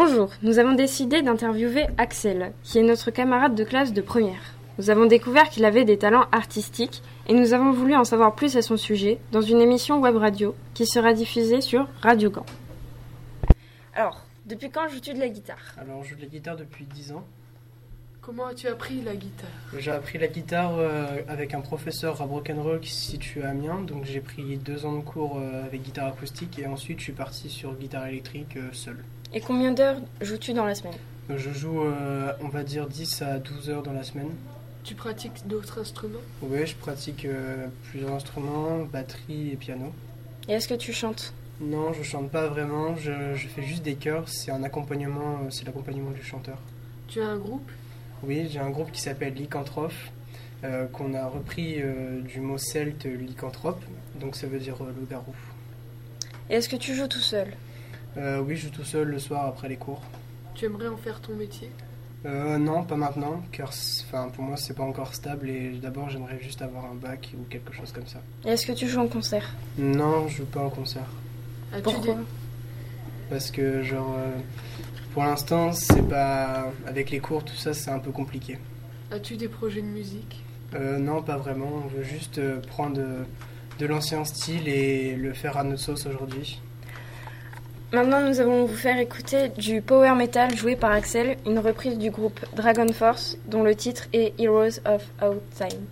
Bonjour, nous avons décidé d'interviewer Axel, qui est notre camarade de classe de première. Nous avons découvert qu'il avait des talents artistiques et nous avons voulu en savoir plus à son sujet dans une émission web radio qui sera diffusée sur Radio Gand. Alors, depuis quand joues-tu de la guitare? Alors, je joue de la guitare depuis 10 ans. Comment as-tu appris la guitare J'ai appris la guitare euh, avec un professeur à Rock'n'Roll qui se situe à Amiens. Donc, j'ai pris deux ans de cours euh, avec guitare acoustique et ensuite je suis parti sur guitare électrique euh, seul. Et combien d'heures joues-tu dans la semaine Je joue, on va dire, 10 à 12 heures dans la semaine. Tu pratiques d'autres instruments Oui, je pratique plusieurs instruments, batterie et piano. Et est-ce que tu chantes Non, je chante pas vraiment, je, je fais juste des chœurs, c'est un accompagnement, c'est l'accompagnement du chanteur. Tu as un groupe oui, j'ai un groupe qui s'appelle Lycanthrope, euh, qu'on a repris euh, du mot celte lycanthrope, donc ça veut dire euh, loup-garou. Et est-ce que tu joues tout seul? Oui, je joue tout seul le soir après les cours. Tu aimerais en faire ton métier? Non, pas maintenant, car pour moi c'est pas encore stable et d'abord j'aimerais juste avoir un bac ou quelque chose comme ça. Et est-ce que tu joues en concert? Non, je joue pas en concert. Pourquoi? Parce que genre pour l'instant, c'est pas. Avec les cours, tout ça, c'est un peu compliqué. As-tu des projets de musique? Euh, Non, pas vraiment. On veut juste euh, prendre de, l'ancien style et le faire à notre sauce aujourd'hui. Maintenant, nous allons vous faire écouter du power metal joué par Axel, une reprise du groupe Dragon Force, dont le titre est Heroes of Out Time.